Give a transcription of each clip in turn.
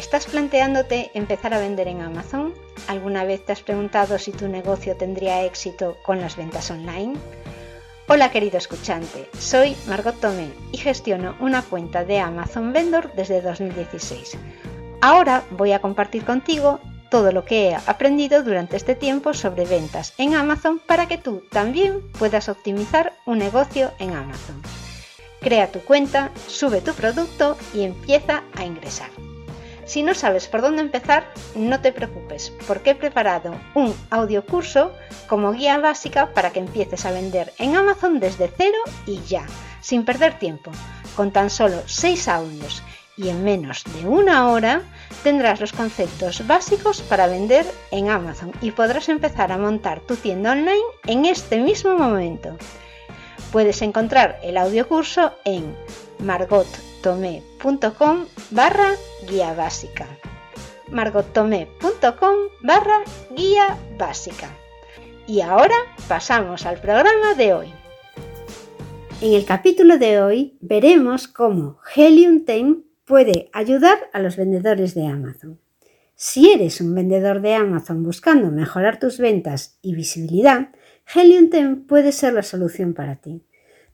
¿Estás planteándote empezar a vender en Amazon? ¿Alguna vez te has preguntado si tu negocio tendría éxito con las ventas online? Hola querido escuchante, soy Margot Tomé y gestiono una cuenta de Amazon Vendor desde 2016. Ahora voy a compartir contigo todo lo que he aprendido durante este tiempo sobre ventas en Amazon para que tú también puedas optimizar un negocio en Amazon. Crea tu cuenta, sube tu producto y empieza a ingresar. Si no sabes por dónde empezar, no te preocupes, porque he preparado un audio curso como guía básica para que empieces a vender en Amazon desde cero y ya, sin perder tiempo. Con tan solo 6 audios y en menos de una hora tendrás los conceptos básicos para vender en Amazon y podrás empezar a montar tu tienda online en este mismo momento. Puedes encontrar el audio curso en margottomé.com barra guía básica. margottomé.com barra guía básica. Y ahora pasamos al programa de hoy. En el capítulo de hoy veremos cómo Helium 10 puede ayudar a los vendedores de Amazon. Si eres un vendedor de Amazon buscando mejorar tus ventas y visibilidad, Helium 10 puede ser la solución para ti.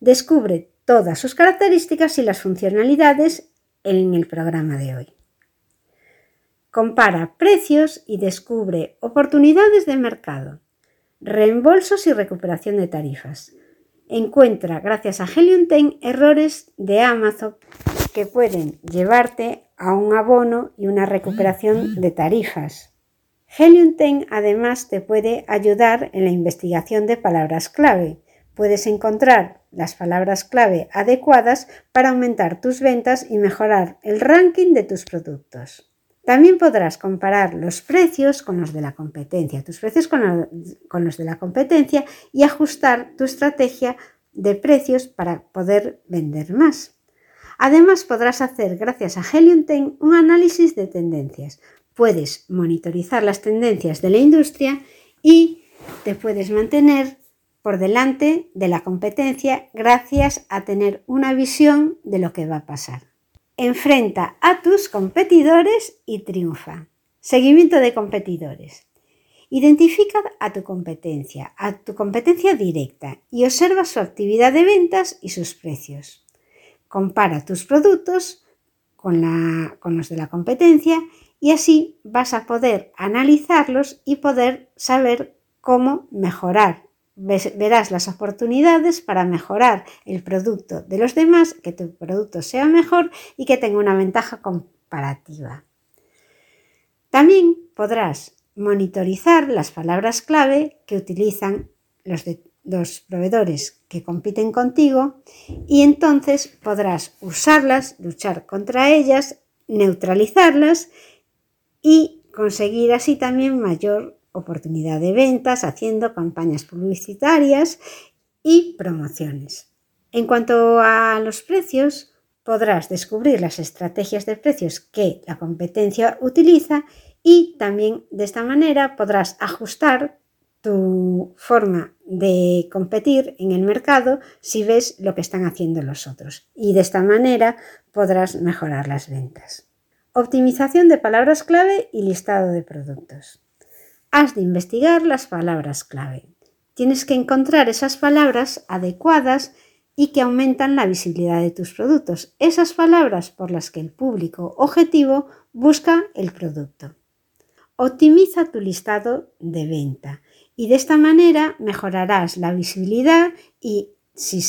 Descubre todas sus características y las funcionalidades en el programa de hoy. Compara precios y descubre oportunidades de mercado, reembolsos y recuperación de tarifas. Encuentra, gracias a Helium 10, errores de Amazon que pueden llevarte a un abono y una recuperación de tarifas. Helium 10 además te puede ayudar en la investigación de palabras clave. Puedes encontrar las palabras clave adecuadas para aumentar tus ventas y mejorar el ranking de tus productos. También podrás comparar los precios con los de la competencia, tus precios con, los de la competencia y ajustar tu estrategia de precios para poder vender más. Además podrás hacer, gracias a Helium 10, un análisis de tendencias. Puedes monitorizar las tendencias de la industria y te puedes mantener por delante de la competencia gracias a tener una visión de lo que va a pasar. Enfrenta a tus competidores y triunfa. Seguimiento de competidores. Identifica a tu competencia, a tu competencia directa y observa su actividad de ventas y sus precios. Compara tus productos con, con, los de la competencia y así vas a poder analizarlos y poder saber cómo mejorar verás las oportunidades para mejorar el producto de los demás, que tu producto sea mejor y que tenga una ventaja comparativa. También podrás monitorizar las palabras clave que utilizan los, los proveedores que compiten contigo y entonces podrás usarlas, luchar contra ellas, neutralizarlas y conseguir así también mayor oportunidad de ventas, haciendo campañas publicitarias y promociones. En cuanto a los precios, podrás descubrir las estrategias de precios que la competencia utiliza y también de esta manera podrás ajustar tu forma de competir en el mercado si ves lo que están haciendo los otros. Y de esta manera podrás mejorar las ventas. Optimización de palabras clave y listado de productos has de investigar las palabras clave. Tienes que encontrar esas palabras adecuadas y que aumentan la visibilidad de tus productos, esas palabras por las que el público objetivo busca el producto. Optimiza tu listado de venta y de esta manera mejorarás la visibilidad y si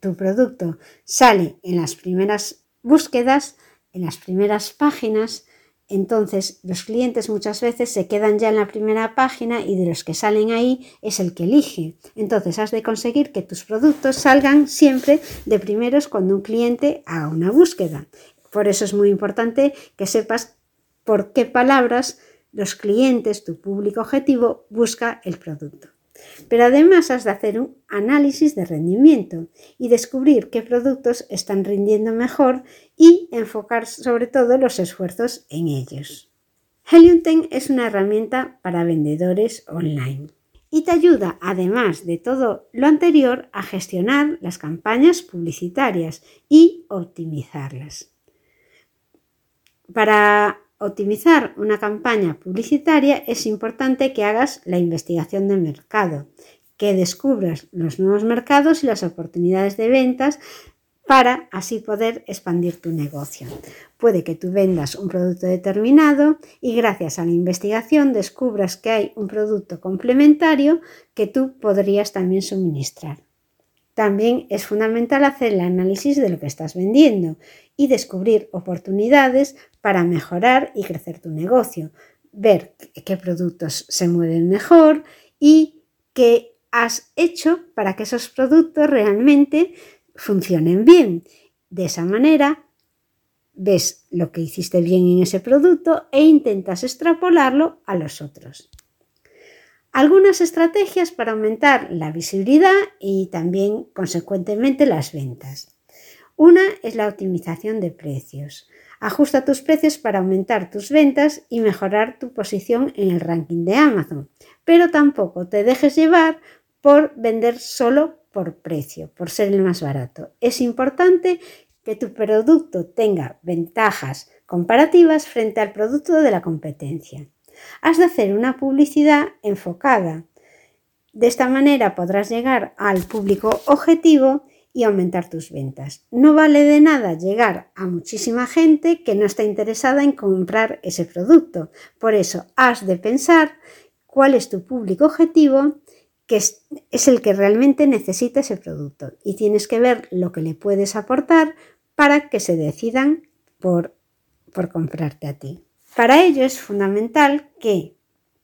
tu producto sale en las primeras búsquedas, en las primeras páginas, entonces, los clientes muchas veces se quedan ya en la primera página y de los que salen ahí es el que elige. Entonces, has de conseguir que tus productos salgan siempre de primeros cuando un cliente haga una búsqueda. Por eso es muy importante que sepas por qué palabras los clientes, tu público objetivo, busca el producto. Pero además has de hacer un análisis de rendimiento y descubrir qué productos están rindiendo mejor y enfocar sobre todo los esfuerzos en ellos. Helium 10 es una herramienta para vendedores online y te ayuda, además de todo lo anterior, a gestionar las campañas publicitarias y optimizarlas. Para optimizar una campaña publicitaria es importante que hagas la investigación de mercado, que descubras los nuevos mercados y las oportunidades de ventas para así poder expandir tu negocio. Puede que tú vendas un producto determinado y gracias a la investigación descubras que hay un producto complementario que tú podrías también suministrar. También es fundamental hacer el análisis de lo que estás vendiendo y descubrir oportunidades para mejorar y crecer tu negocio, ver qué productos se mueven mejor y qué has hecho para que esos productos realmente funcionen bien. De esa manera ves lo que hiciste bien en ese producto e intentas extrapolarlo a los otros algunas estrategias para aumentar la visibilidad y también consecuentemente las ventas. Una es la optimización de precios. Ajusta tus precios para aumentar tus ventas y mejorar tu posición en el ranking de Amazon, pero tampoco te dejes llevar por vender solo por precio, por ser el más barato. Es importante que tu producto tenga ventajas comparativas frente al producto de la competencia. Has de hacer una publicidad enfocada. De esta manera podrás llegar al público objetivo y aumentar tus ventas. No vale de nada llegar a muchísima gente que no está interesada en comprar ese producto. Por eso has de pensar cuál es tu público objetivo que es, el que realmente necesita ese producto y tienes que ver lo que le puedes aportar para que se decidan por, por comprarte a ti. Para ello es fundamental que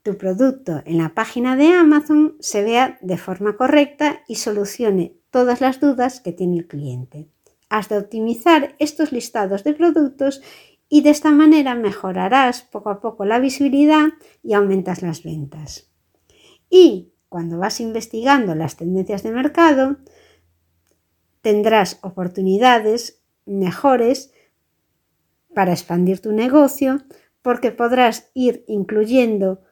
tu producto en la página de Amazon se vea de forma correcta y solucione todas las dudas que tiene el cliente. Has de optimizar estos listados de productos y de esta manera mejorarás poco a poco la visibilidad y aumentas las ventas. Y cuando vas investigando las tendencias de mercado, tendrás oportunidades mejores para expandir tu negocio porque podrás ir incluyendo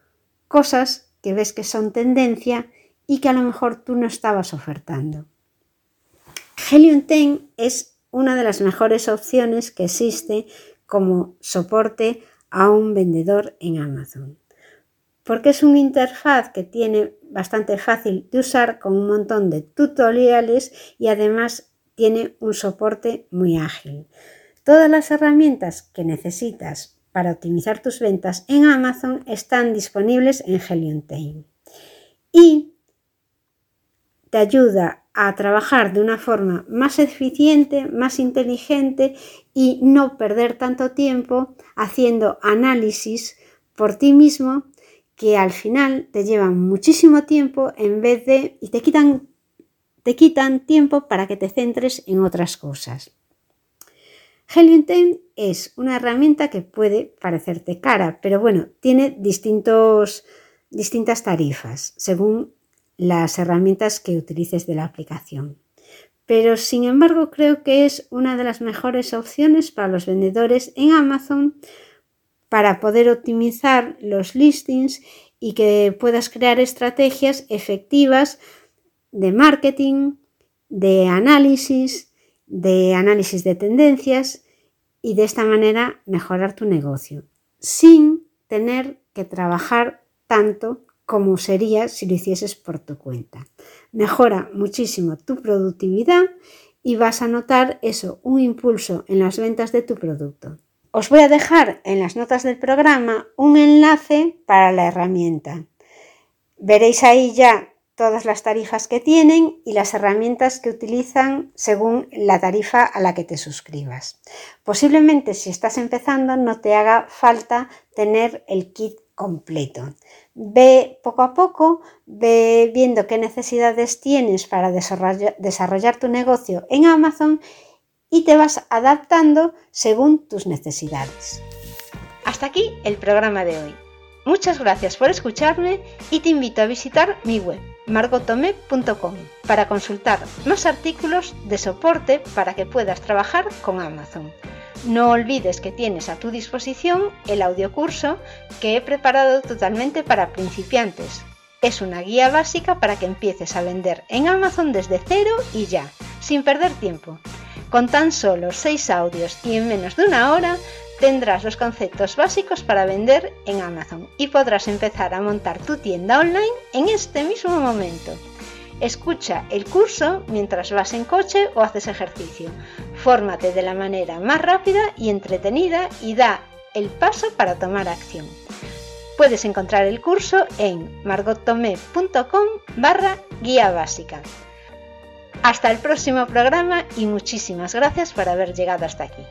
cosas que ves que son tendencia y que a lo mejor tú no estabas ofertando. Helium 10 es una de las mejores opciones que existe como soporte a un vendedor en Amazon. Porque es una interfaz que tiene bastante fácil de usar con un montón de tutoriales y además tiene un soporte muy ágil. Todas las herramientas que necesitas para optimizar tus ventas en Amazon están disponibles en Helium Y te ayuda a trabajar de una forma más eficiente, más inteligente y no perder tanto tiempo haciendo análisis por ti mismo que al final te llevan muchísimo tiempo en vez de y te quitan te quitan tiempo para que te centres en otras cosas. Helium es una herramienta que puede parecerte cara, pero bueno, tiene distintos, distintas tarifas según las herramientas que utilices de la aplicación. Pero sin embargo creo que es una de las mejores opciones para los vendedores en Amazon para poder optimizar los listings y que puedas crear estrategias efectivas de marketing, de análisis, de análisis de tendencias y de esta manera mejorar tu negocio sin tener que trabajar tanto como sería si lo hicieses por tu cuenta. Mejora muchísimo tu productividad y vas a notar eso, un impulso en las ventas de tu producto. Os voy a dejar en las notas del programa un enlace para la herramienta. Veréis ahí ya todas las tarifas que tienen y las herramientas que utilizan según la tarifa a la que te suscribas. Posiblemente si estás empezando no te haga falta tener el kit completo. Ve poco a poco, ve viendo qué necesidades tienes para desarrollar, tu negocio en Amazon y te vas adaptando según tus necesidades. Hasta aquí el programa de hoy. Muchas gracias por escucharme y te invito a visitar mi web margotome.com para consultar más artículos de soporte para que puedas trabajar con Amazon. No olvides que tienes a tu disposición el audiocurso que he preparado totalmente para principiantes. Es una guía básica para que empieces a vender en Amazon desde cero y ya, sin perder tiempo. Con tan solo 6 audios y en menos de una hora, tendrás los conceptos básicos para vender en Amazon y podrás empezar a montar tu tienda online en este mismo momento. Escucha el curso mientras vas en coche o haces ejercicio. Fórmate de la manera más rápida y entretenida y da el paso para tomar acción. Puedes encontrar el curso en margottomé.com barra guía básica. Hasta el próximo programa y muchísimas gracias por haber llegado hasta aquí.